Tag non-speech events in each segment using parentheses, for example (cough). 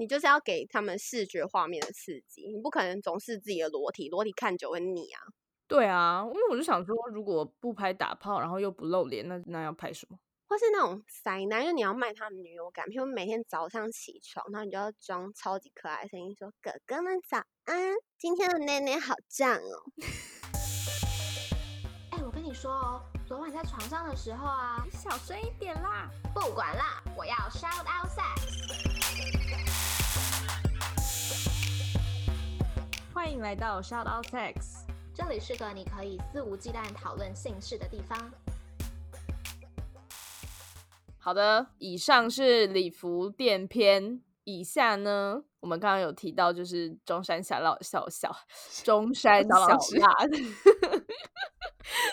你就是要给他们视觉画面的刺激，你不可能总是自己的裸体，裸体看久会腻啊。对啊，因为我就想说，如果不拍打炮，然后又不露脸，那那要拍什么？或是那种塞男，就你要卖他们女友感，譬如每天早上起床，然后你就要装超级可爱的声音说：“哥哥们早安，今天的奶奶好胀哦。(laughs) 哎、我跟你说哦，昨晚在床上的时候啊，你小声一点啦！不管啦，我要 shout out sex。欢迎来到 Shout Out Sex。这里是个你可以肆无忌惮讨论性事的地方。好的，以上是礼服店篇。以下呢，我们刚刚有提到，就是中山小老小小中山小小老师辣，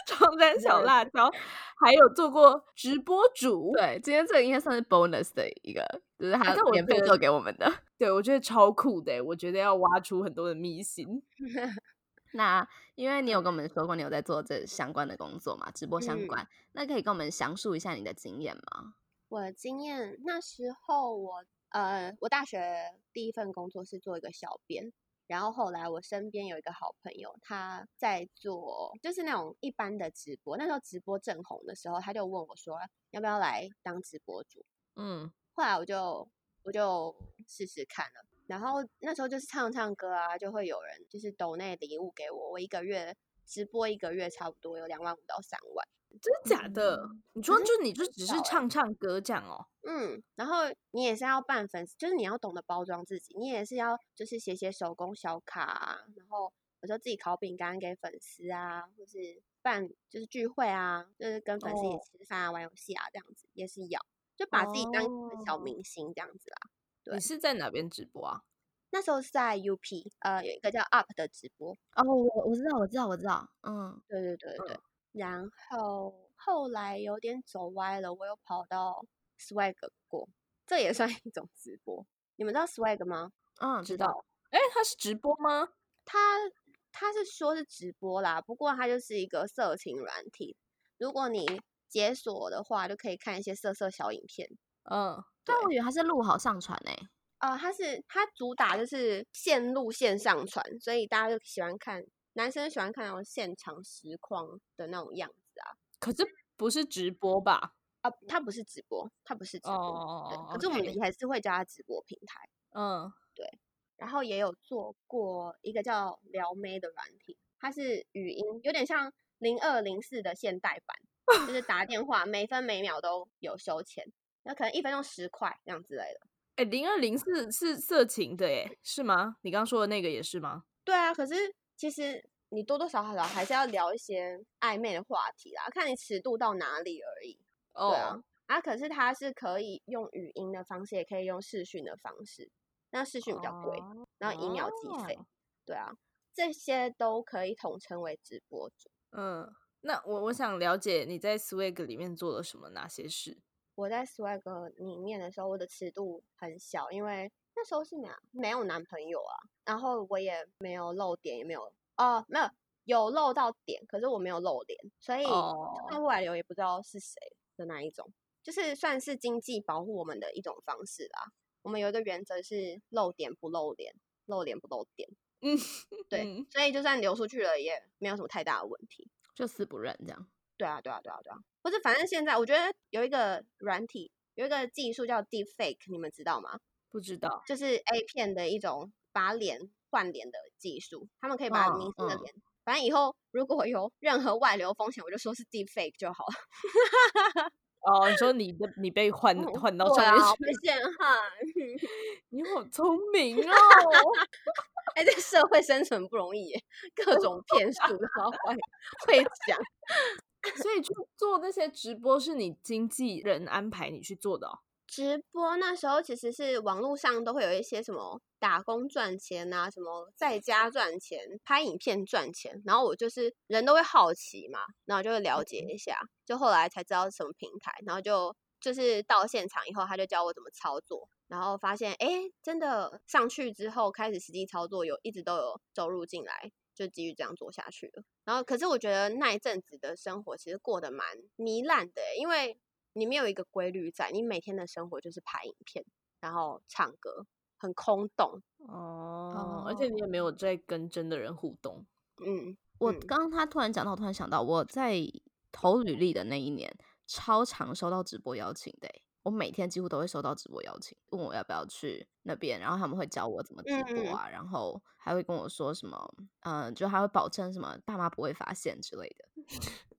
中山小辣椒，还有做过直播主。对，今天这个应该算是 bonus 的一个，就是他免费做给我们的。(laughs) 对我觉得超酷的，欸我觉得要挖出很多的秘辛。(laughs) 那因为你有跟我们说过，你有在做这相关的工作嘛，直播相嗯关，那可以跟我们详述一下你的经验吗？我的经验那时候我呃，我大学第一份工作是做一个小编，然后后来我身边有一个好朋友，他在做就是那种一般的直播，那时候直播正红的时候，他就问我说要不要来当直播主，嗯，后来我就我就试试看了，然后那时候就是唱唱歌啊，就会有人就是抖那礼物给我，我一个月直播一个月差不多有两万五到三万。真的假的？你说就你就只是唱唱歌这样哦？嗯，然后你也是要办粉丝，就是你要懂得包装自己，你也是要就是写写手工小卡啊，然后有时候自己烤饼干给粉丝啊，或是办就是聚会啊，就是跟粉丝一哦起吃饭啊、玩游戏啊这样子，也是要就把自己当小哦明星这样子啦。对你是在哪边直播啊？那时候是在 UP，呃，有一个叫 UP 的直播，哦，我我知道，我知道，我知道，嗯，对对对对，然后后来有点走歪了，我又跑到 Swag 过，这也算一种直播。你们知道 Swag 吗？嗯，知道。哎，它是直播吗？他他是说是直播啦，不过它就是一个色情软体。如果你解锁的话，就可以看一些色色小影片。嗯，但我以为它是录好上传欸诶、啊、它是它主打就是线路线上传，所以大家就喜欢看，男生喜欢看那种现场实况的那种样子啊。可是不是直播吧？啊，它不是直播，它不是直播，对哦可是我们还是会叫它直播平台。嗯，对然后也有做过一个叫撩妹的软体，它是语音，有点像零二零四的现代版，就是打电话每分每秒都有收钱，那可能一分钟十块这样之类的。哎，零二零四是色情的耶，是吗？你刚刚说的那个也是吗？对啊，可是其实你多多少少还是要聊一些暧昧的话题啦，看你尺度到哪里而已。哦对啊，啊，可是它是可以用语音的方式，也可以用视讯的方式，那视讯比较贵，然后一秒计费。哦对啊，这些都可以统称为直播主。嗯，那我我想了解你在 Swag 里面做了什么，哪些事？我在 Swag 里面的时候，我的尺度很小，因为那时候是哪没有男朋友啊，然后我也没有露点，也没有哦，没有有露到点，可是我没有露脸，所以哦看外流也不知道是谁的那一种，就是算是经济保护我们的一种方式啦。我们有一个原则是露点不露脸，露脸不露点，嗯，对，嗯所以就算流出去了，也没有什么太大的问题。就死不认这样。对啊，对啊，对啊，对啊。或者反正现在我觉得有一个软体，有一个技术叫 Deepfake，你们知道吗？不知道。就是 A 片的一种把脸换脸的技术，他们可以把嗯明星的嗯脸，反正以后如果有任何外流风险，我就说是 Deepfake 就好了。(laughs) 哦，你说你的你被换嗯换到对上面啊，去，被陷害。你好聪明哦！(laughs) 哎，这社会生存不容易耶，各种骗术，然后会会讲。所以去做那些直播是你经纪人安排你去做的哦。直播那时候其实是网络上都会有一些什么打工赚钱啊，什么在家赚钱、拍影片赚钱，然后我就是人都会好奇嘛，然后就会了解一下，就后来才知道是什么平台，然后就就是到现场以后，他就教我怎么操作，然后发现哎，诶真的上去之后开始实际操作，有一直都有收入进来，就继续这样做下去了。然后可是我觉得那一阵子的生活其实过得蛮糜烂的欸，因为你没有一个规律在，你每天的生活就是拍影片，然后唱歌，很空洞。哦，而且你也没有在跟真的人互动。嗯，我嗯刚刚他突然讲到，我突然想到，我在投履历的那一年，超常收到直播邀请的欸、我每天几乎都会收到直播邀请，问我要不要去那边，然后他们会教我怎么直播嗯啊，然后还会跟我说什么，嗯、就还会保证什么爸妈不会发现之类的。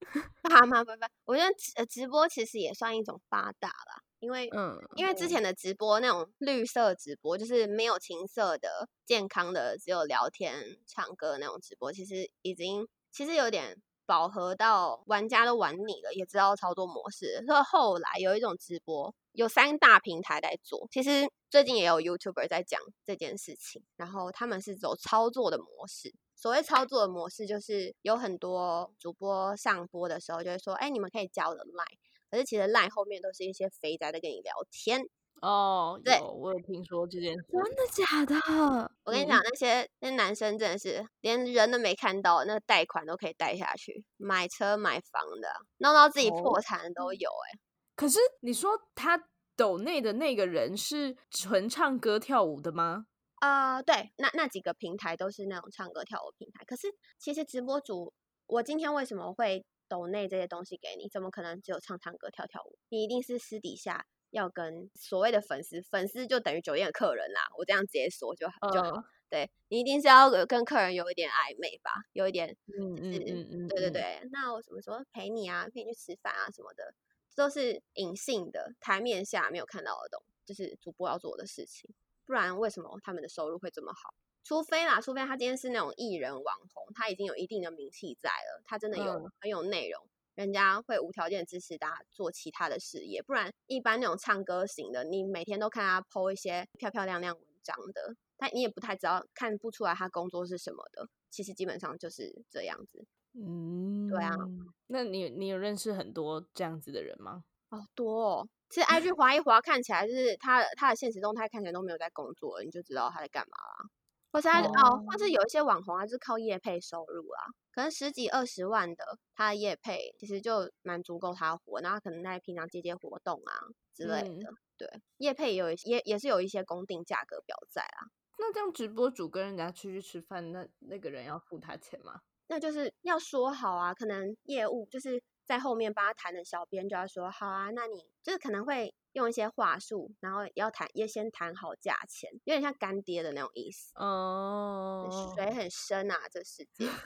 (laughs) 爸妈拜拜。我觉得直呃直播其实也算一种发达啦，因为嗯，因为之前的直播那种绿色直播，就是没有情色的、健康的，只有聊天、唱歌那种直播，其实已经其实有点饱和到玩家都玩腻了，也知道操作模式。所以后来有一种直播，有三大平台在做，其实最近也有 YouTuber 在讲这件事情，然后他们是走操作的模式。所谓操作的模式，就是有很多主播上播的时候就会说：“哎，你们可以加我的 Line。”可是其实 Line 后面都是一些肥宅在跟你聊天。哦，对我有听说这件事。真的假的？嗯我跟你讲，那些那男生真的是连人都没看到，那个贷款都可以贷下去，买车买房的，弄到自己哦破产的都有、哎、可是你说他抖内的那个人是纯唱歌跳舞的吗？啊、对，那那几个平台都是那种唱歌跳舞平台。可是其实直播主，我今天为什么会抖内这些东西给你？怎么可能只有唱唱歌跳跳舞？你一定是私底下要跟所谓的粉丝，粉丝就等于酒店的客人啦。我这样直接说就好就好。嗯对你一定是要跟客人有一点暧昧吧，有一点嗯嗯嗯嗯，嗯，对对对，那我什么时候陪你啊？陪你去吃饭啊什么的，这都是隐性的，台面下没有看到的东，就是主播要做的事情。不然为什么他们的收入会这么好？除非啦，除非他今天是那种艺人网红，他已经有一定的名气在了，他真的有、嗯很有内容，人家会无条件支持他做其他的事业。不然一般那种唱歌型的，你每天都看他 PO 一些漂漂亮亮文章的，但你也不太知道，看不出来他工作是什么的。其实基本上就是这样子。嗯，对啊。那你你有认识很多这样子的人吗？哦，多哦。其实 IG 滑一滑，看起来就是他的他的现实动态看起来都没有在工作，你就知道他在干嘛啦。或是他就哦，或是有一些网红，他是靠业配收入啊，可能十几二十万的，他的业配其实就蛮足够他活。然后可能在平常接接活动啊之类嗯的，对，业配也有也也是有一些公定价格表在啊。那这样直播主跟人家出去吃饭，那那个人要付他钱吗？那就是要说好啊，可能业务就是在后面帮他谈的小编就要说好啊，那你就是可能会用一些话术，然后要谈要先谈好价钱，有点像干爹的那种意思。哦，水很深啊，这世界。(laughs)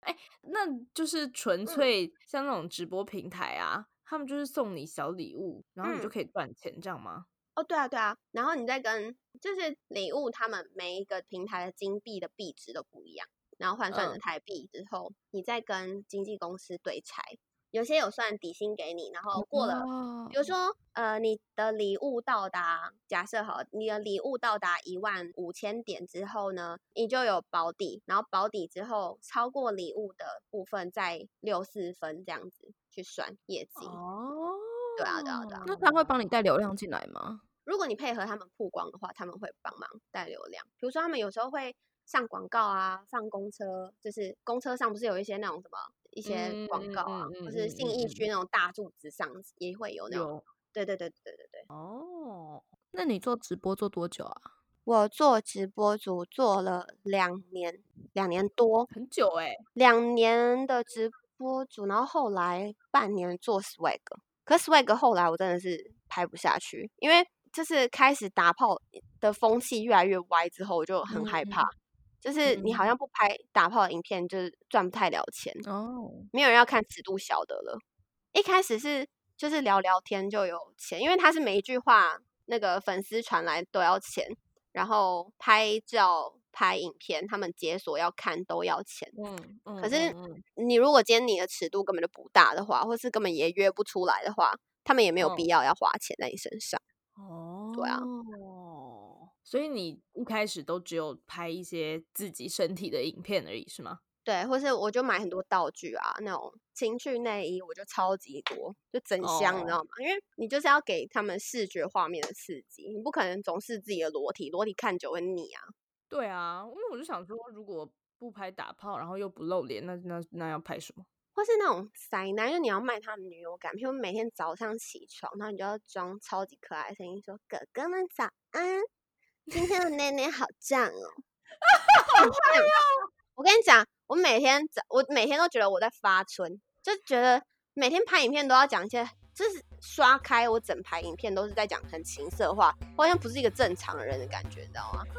哎那就是纯粹像那种直播平台啊，他们就是送你小礼物，然后你就嗯可以赚钱，这样吗？哦，对啊，对啊，然后你再跟就是礼物，他们每一个平台的金币的币值都不一样，然后换算成嗯台币之后，你再跟经纪公司对拆，有些有算底薪给你，然后过了。了比如说，呃，你的礼物到达，假设好，你的礼物到达一万五千点之后呢，你就有保底，然后保底之后超过礼物的部分再六四分这样子去算业绩。哦，对啊对啊对啊那他会帮你带流量进来吗？如果你配合他们曝光的话，他们会帮忙带流量。比如说，他们有时候会上广告啊，上公车，就是公车上不是有一些那种什么一些广嗯告啊，或是信义区那种大柱子上也会有那种。有对对对对对对。哦，那你做直播做多久啊？我做直播主做了两年，两年多，很久哎、两年的直播主，然后后来半年做 swag，可是 swag 后来我真的是拍不下去，因为就是开始打炮的风气越来越歪之后，我就很害嗯怕，就是你好嗯像不拍打炮的影片，就是赚不太了钱，哦，没有人要看尺度小的了。一开始是就是聊聊天就有钱，因为他是每一句话那个粉丝传来都要钱，然后拍照、拍影片，他们解锁要看都要钱。嗯嗯，可是你如果今天你的尺度根本就不大的话，或是根本也约不出来的话，他们也没有必嗯要要花钱在你身上。哦，对啊，所以你一开始都只有拍一些自己身体的影片而已，是吗？对，或是我就买很多道具啊，那种情趣内衣，我就超级多，就整箱，你知哦道吗？因为你就是要给他们视觉画面的刺激，你不可能总是自己的裸体，裸体看久会腻啊。对啊，因为我就想说，如果不拍打炮，然后又不露脸，那那那要拍什么？或是那种塞男，就你要卖他们女友感，譬如每天早上起床，然后你就要装超级可爱的声音说：“哥哥们早安，今天的内内好胀 (laughs) 哦。我跟你讲，我每天早，我每天都觉得我在发春，就觉得每天拍影片都要讲一些，就是刷开我整排影片都是在讲很情色话，我好像不是一个正常人的感觉，你知道吗？(laughs)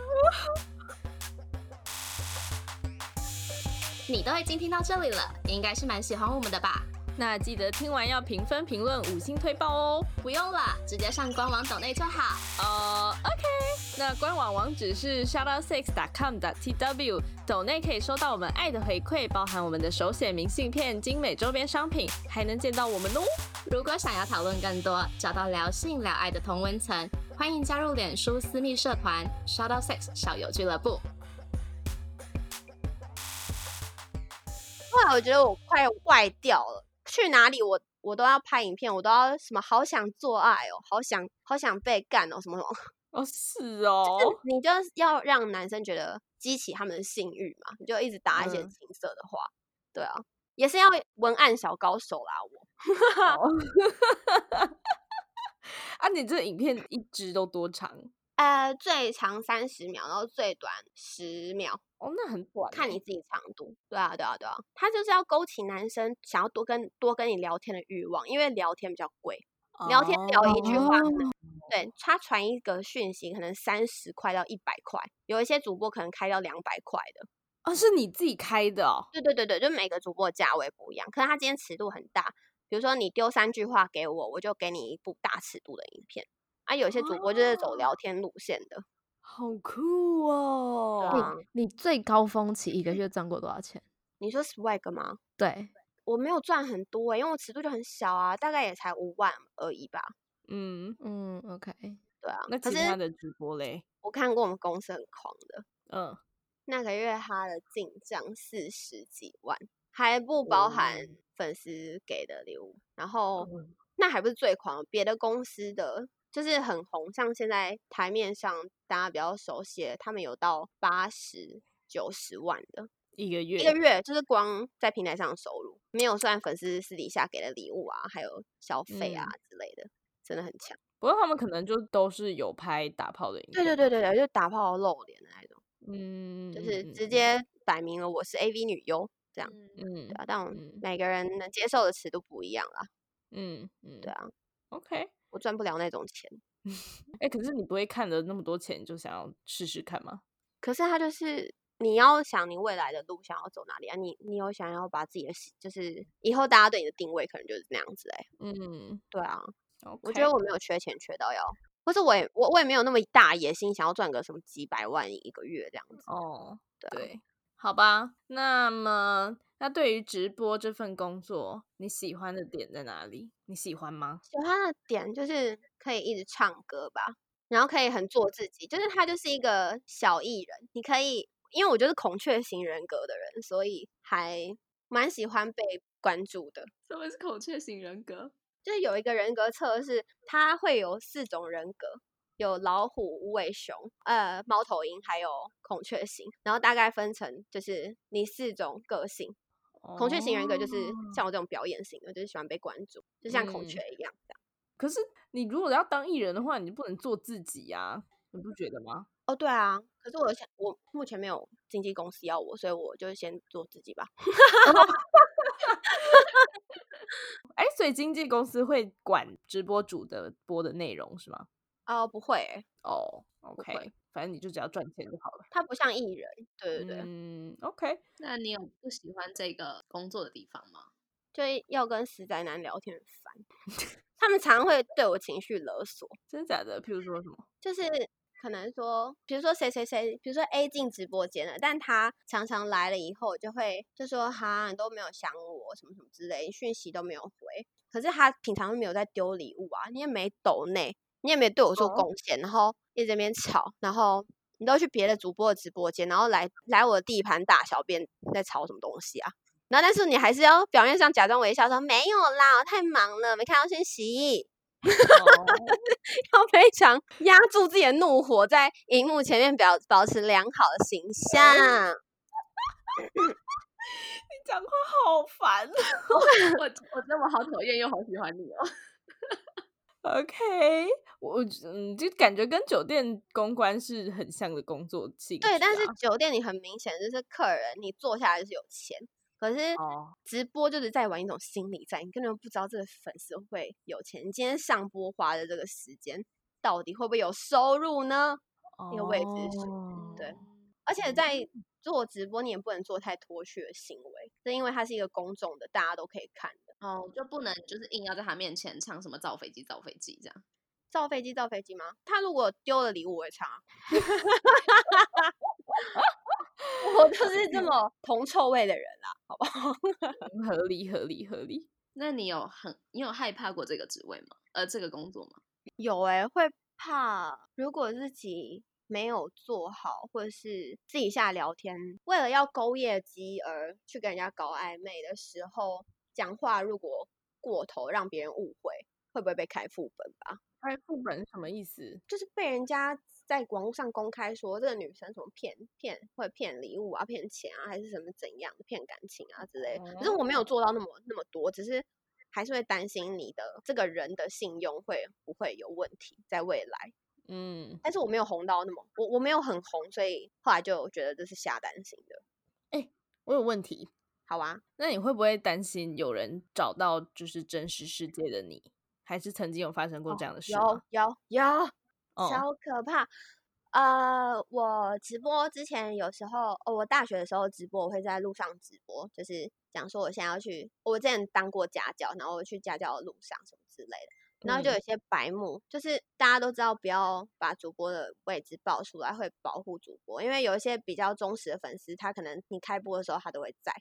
你都已经听到这里了，应该是蛮喜欢我们的吧？那记得听完要评分、评论、五星推爆哦。不用了，直接上官网抖内就好。哦，OK，那官网网址是 shoutout6.com.tw，抖内可以收到我们爱的回馈，包含我们的手写明信片、精美周边商品，还能见到我们哦。如果想要讨论更多，找到聊性聊爱的同温层，欢迎加入脸书私密社团 shoutout6 校友俱乐部。后来我觉得我快坏掉了。去哪里我我都要拍影片，我都要什么好想做爱哦，好想好想被干哦，什么什么哦，是哦，你就要让男生觉得激起他们的性欲嘛，你就一直打一些情色的话，对啊，也是要文案小高手啦，我。(laughs) 啊，你这影片一支都多长？呃，最长三十秒，然后最短十秒。哦，那很短，看你自己长度。对啊，对啊，对啊，他就是要勾起男生想要多跟多跟你聊天的欲望，因为聊天比较贵，聊天聊一句话，对他传一个讯息可能三十块到一百块，有一些主播可能开到两百块的。哦，是你自己开的哦？对对对对，就每个主播价位不一样，可是他今天尺度很大，比如说你丢三句话给我，我就给你一部大尺度的影片。啊，有些主播就是走聊天路线的，(gasps) 好酷哦！你你最高峰期一个月赚过多少钱？你说 swag 吗？对，我没有赚很多，因为我尺度就很小啊，大概也才五万而已吧。嗯。嗯，OK，对啊。那其他的直播嘞？我看过我们公司很狂的，嗯，那个月他的进账四十几万，还不包含粉丝给的礼物，然后那还不是最狂，别的公司的。就是很红，像现在台面上大家比较熟悉，他们有到八十九十万的。一个月，一个月。就是光在平台上收入，没有算粉丝私底下给的礼物啊，还有消费啊之类的，真的很强。不过他们可能就都是有拍打炮的影片，对对对对对，就打炮露脸的那种，嗯，就是直接摆明了我是 AV 女优这样，嗯，对啊，但我每个人能接受的尺度不一样啦，嗯嗯，对啊，OK。我赚不了那种钱，(laughs) 哎，可是你不会看了那么多钱就想要试试看吗？可是他就是你要想你未来的路想要走哪里啊？你你有想要把自己的就是以后大家对你的定位可能就是那样子哎，嗯，对啊，我觉得我没有缺钱缺到要，或是我也我我也没有那么大野心想要赚个什么几百万一个月这样子哦，对，好吧，那么。那对于直播这份工作，你喜欢的点在哪里？你喜欢吗？喜欢的点就是可以一直唱歌吧，然后可以很做自己，就是他就是一个小艺人。你可以，因为我就是孔雀型人格的人，所以还蛮喜欢被关注的。什么是孔雀型人格？就是有一个人格测试，它会有四种人格。有老虎、无尾熊、呃猫头鹰，还有孔雀型，然后大概分成就是你四种个性。孔雀型人格就是像我这种表演型的，就是喜欢被关注，就像孔雀一样这样。可是你如果要当艺人的话，你不能做自己呀，你不觉得吗？哦，对啊。可是我想，我目前没有经纪公司要我，所以我就先做自己吧。(laughs) (laughs) (laughs) 哎，所以经纪公司会管直播主的播的内容是吗？哦，不会。哦，OK。反正你就只要赚钱就好了。他不像艺人，对对对。嗯，OK。那你有不喜欢这个工作的地方吗？就要跟死宅男聊天很烦，(laughs) 他们常会对我情绪勒索。真的假的？譬如说什么？就是可能说，比如说谁谁谁，比如说 A 进直播间了，但他常常来了以后，就会就说哈，你都没有想我什么什么之类，讯息都没有回。可是他平常都没有在丢礼物啊，你也没抖内。你也没对我做贡献，然后一直在那边吵，然后你都去别的主播的直播间，然后来来我的地盘大小便，在吵什么东西啊？然后但是你还是要表面上假装微笑说没有啦，我太忙了，没看到讯息，(laughs) 要非常压住自己的怒火，在荧幕前面表保持良好的形象。(laughs) 你讲话好烦，(laughs) 我我觉得我好讨厌又好喜欢你哦。OK，我嗯，就感觉跟酒店公关是很像的工作性质啊。对，但是酒店你很明显就是客人，你坐下来就是有钱。可是哦，直播就是在玩一种心理战，你根本不知道这个粉丝会有钱。你今天上播花的这个时间，到底会不会有收入呢？那个位置是哦对而且在做直播，你也不能做太脱序的行为，是因为它是一个公众的，大家都可以看的。哦，就不能就是硬要在他面前唱什么造飞机造飞机这样。造飞机，造飞机吗？他如果丢了礼物，我会唱啊。(laughs) 我就是这么铜臭味的人啦，好不好？(laughs) 合理合理合理。那你有很你有害怕过这个职位吗？呃，这个工作吗？有诶、会怕如果自己没有做好，或者是私底下聊天，为了要勾业绩而去跟人家搞暧昧的时候，讲话如果过头，让别人误会，会不会被开副本吧？开副本是什么意思？就是被人家在网络上公开说这个女生什么骗骗会骗礼物啊、骗钱啊，还是什么怎样的骗感情啊之类的。可是我没有做到那么那么多，只是还是会担心你的这个人的信用会不会有问题在未来。嗯，但是我没有红到那么，我我没有很红，所以后来就觉得这是瞎担心的。哎我有问题。好啊，那你会不会担心有人找到就是真实世界的你？还是曾经有发生过这样的事有？有有，哦超可怕。呃，我直播之前有时候，哦，我大学的时候直播，我会在路上直播，就是讲说我现在要去，我之前当过家教，然后我去家教的路上什么之类的。然后就嗯。有些白目，就是大家都知道不要把主播的位置报出来，会保护主播，因为有一些比较忠实的粉丝，他可能你开播的时候他都会在，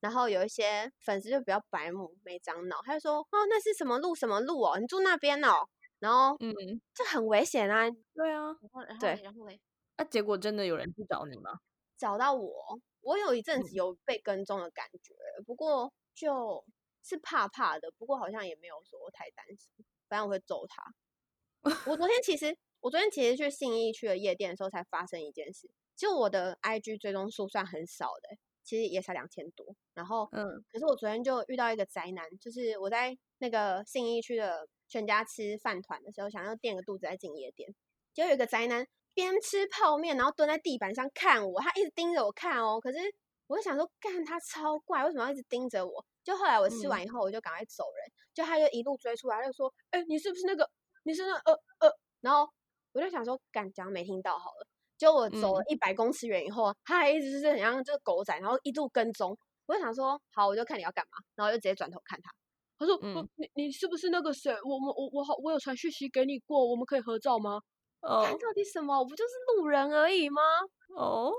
然后有一些粉丝就比较白目没长脑，他就说哦那是什么路什么路哦，你住那边哦，然后嗯，这很危险啊，对啊。然后对嘞然后嘞，那、结果真的有人去找你吗？找到我，我有一阵子嗯。有被跟踪的感觉，不过就是怕怕的，不过好像也没有说太担心，反正我会揍他。我昨天其实，我昨天其实去信义区的夜店的时候才发生一件事，就我的 IG 追踪数算很少的欸、其实也才两千多，然后嗯可是我昨天就遇到一个宅男，就是我在那个信义区的全家吃饭团的时候，想要垫个肚子再进夜店，就有一个宅男边吃泡面，然后蹲在地板上看我，他一直盯着我看哦。可是我就想说，干他超怪，为什么要一直盯着我？就后来我吃完以后，我就赶快走人，就他就一路追出来，就说：“哎、你是不是那个？你是那呃呃？”然后我就想说，干，假装没听到好了。就我走了一百公尺远以后，他还一直是很像这个狗仔，然后一路跟踪。我就想说，好，我就看你要干嘛，然后就直接转头看他。他说：“嗯呃你你是不是那个谁？我们我我好，我有传讯息给你过，我们可以合照吗？”哦看到底什么？我不就是路人而已吗？哦，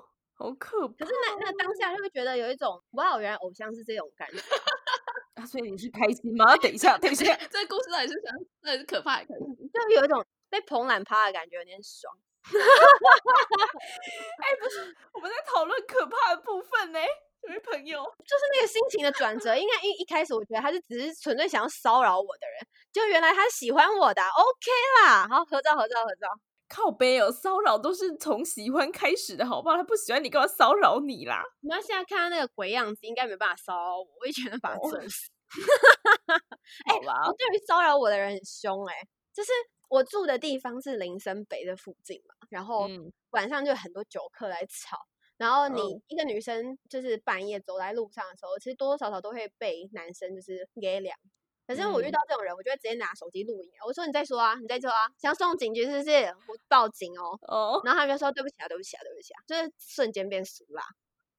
好可怕可是那那当下就会觉得有一种哇，原来偶像是这种感觉。(laughs) 啊！所以你是开心吗？等一下，等一下，(laughs) 这个故事到底是想到底是可怕还是？(laughs) 就有一种被捧懒趴的感觉，有点爽。哎，不是我们在讨论可怕的部分呢，这位朋友。就是那个心情的转折，应该一一开始我觉得他是只是纯粹想要骚扰我的人，就原来他喜欢我的啊、，OK 啦，好合照合照合照。靠背哦，骚扰都是从喜欢开始的，好不好？他不喜欢你，干嘛骚扰你啦？你要现在看他那个鬼样子，应该没办法骚扰我，我一拳就把他哦震死。(laughs) 好啦，我对于骚扰我的人很凶哎、就是我住的地方是林森北的附近嘛，然后嗯晚上就有很多酒客来吵，然后你嗯一个女生就是半夜走在路上的时候，其实多多少少都会被男生就是给两。可是我遇嗯到这种人，我就会直接拿手机录影啊，我说你再说啊，你再说啊，想要送警局是不是？我报警哦。哦，然后他们就说对不起啊，对不起啊，对不起啊，就是瞬间变俗啦。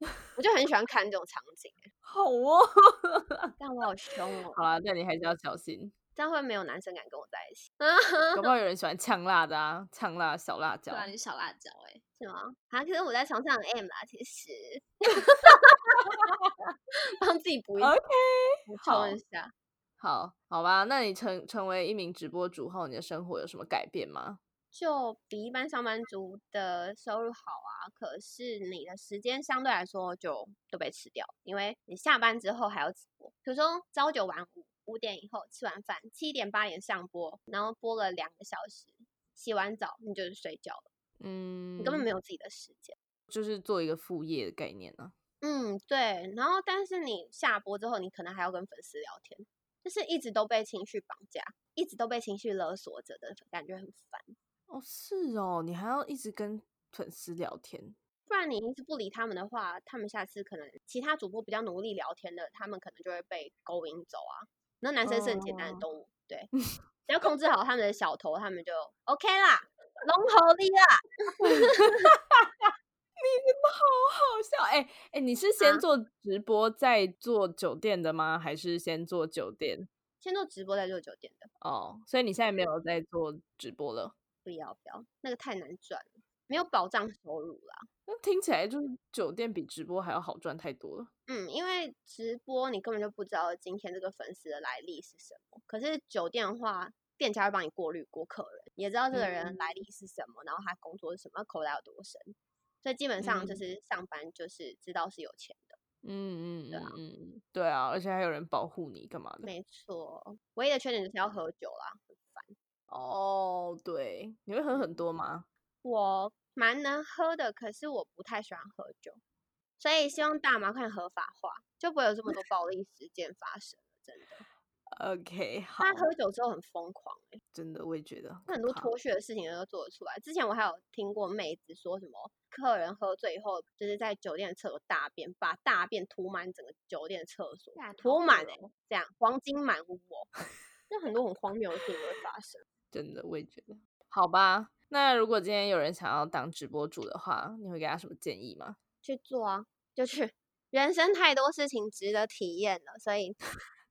(laughs) 我就很喜欢看这种场景、欸，好哦。但我好凶哦，好啦，但你还是要小心，这样会没有男生敢跟我在一起。搞不好有人喜欢呛辣的啊，呛辣小辣椒对。啊，你小辣椒哎、是吗？啊，可是我在床上很 M 啦，其实 (laughs) 帮自己补一 OK，补好充一下。好，好吧，那你成成为一名直播主后，你的生活有什么改变吗？就比一般上班族的收入好啊，可是你的时间相对来说就都被吃掉，因为你下班之后还要直播，比如说朝九晚五，五点以后吃完饭，七点八点上播，然后播了两个小时，洗完澡你就是睡觉了，嗯，你根本没有自己的时间。就是做一个副业的概念呢、嗯，对。然后但是你下播之后，你可能还要跟粉丝聊天，就是一直都被情绪绑架，一直都被情绪勒索着的感觉很烦。哦，是哦，你还要一直跟粉丝聊天，不然你一直不理他们的话，他们下次可能其他主播比较努力聊天的，他们可能就会被勾引走啊。那男生是很简单的动物，对，(laughs) 只要控制好他们的小头，他们就 OK 啦，龙头力啦。(laughs) 好好笑！哎、哎、你是先啊做直播再做酒店的吗？还是先做酒店？先做直播再做酒店的，哦，所以你现在没有在做直播了。不要不要，那个太难赚了，没有保障收入啦。那听起来就是酒店比直播还要好赚太多了。嗯，因为直播你根本就不知道今天这个粉丝的来历是什么，可是酒店的话，店家会帮你过滤过客人，也知道这个人嗯来历是什么，然后他工作是什么，口袋有多深，所以基本上就嗯是上班就是知道是有钱的。嗯嗯对啊嗯嗯，对啊，而且还有人保护你干嘛的？没错，唯一的缺点就是要喝酒啦，很烦。哦，对，你会喝很多吗？我蛮能喝的，可是我不太喜欢喝酒，所以希望大麻快点合法化，就不会有这么多暴力事件发生了。真的，OK，好他，喝酒之后很疯狂、欸，真的我也觉得很多脱序的事情都做得出来。之前我还有听过妹子说什么，客人喝醉以后就是在酒店的厕所大便，把大便涂满整个酒店的厕所干，涂好满哎、这样黄金满屋哦，(laughs) 就很多很荒谬的事情会发生。真的我也觉得。好吧，那如果今天有人想要当直播主的话，你会给他什么建议吗？去做啊，就去。人生太多事情值得体验了，所以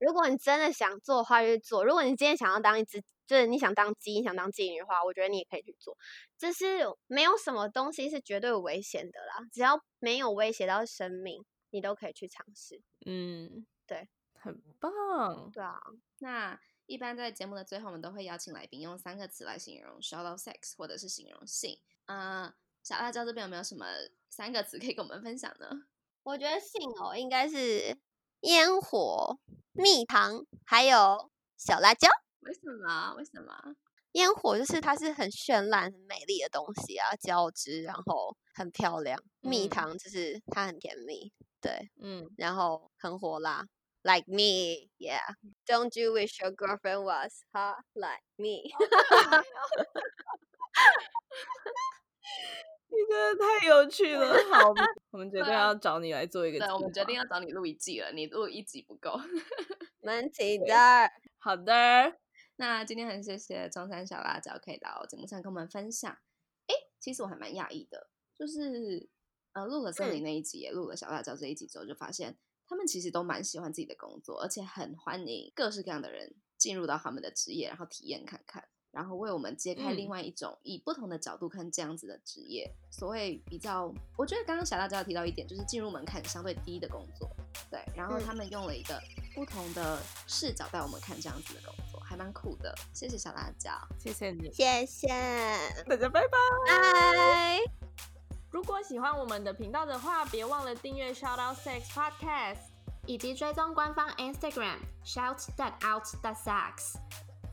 如果你真的想做的话，就去做。如果你今天想要当一只，就是你想当鸡，你想当妓女的话，我觉得你也可以去做。就是没有什么东西是绝对危险的啦，只要没有威胁到生命，你都可以去尝试。嗯，对，很棒。对啊，那一般在节目的最后，我们都会邀请来宾用三个词来形容 shallow sex 或者是形容性。呃，小辣椒这边有没有什么三个词可以跟我们分享呢？我觉得性哦应该是烟火、蜜糖，还有小辣椒。为什么？为什么？烟火就是它是很绚烂、很美丽的东西啊，交织，然后很漂亮。蜜嗯糖就是它很甜蜜，对，嗯，然后很火辣，like me, yeah. (laughs) Don't you wish your girlfriend was hot like me? (laughs) 你真的太有趣了。好，我们决定要找你来做一个计对，我们决定要找你录一季了，你录一集不够。(laughs) 问题的。好的。那今天很谢谢中山小辣椒可以到节目上跟我们分享。哎，其实我还蛮讶异的，就是呃录了森林那一集，也录了小辣椒这一集之后，就发现他们其实都蛮喜欢自己的工作，而且很欢迎各式各样的人进入到他们的职业，然后体验看看，然后为我们揭开另嗯外一种、以不同的角度看这样子的职业。所谓比较，我觉得刚刚小辣椒提到一点，就是进入门槛相对低的工作，对，然后嗯他们用了一个不同的视角带我们看这样子的工作，还蛮酷的。谢谢小辣椒。谢谢你，谢谢，大家拜拜。拜。如果喜欢我们的频道的话，别忘了订阅 Shout Out Sex Podcast。以及追踪官方 Instagram shout that out that sucks。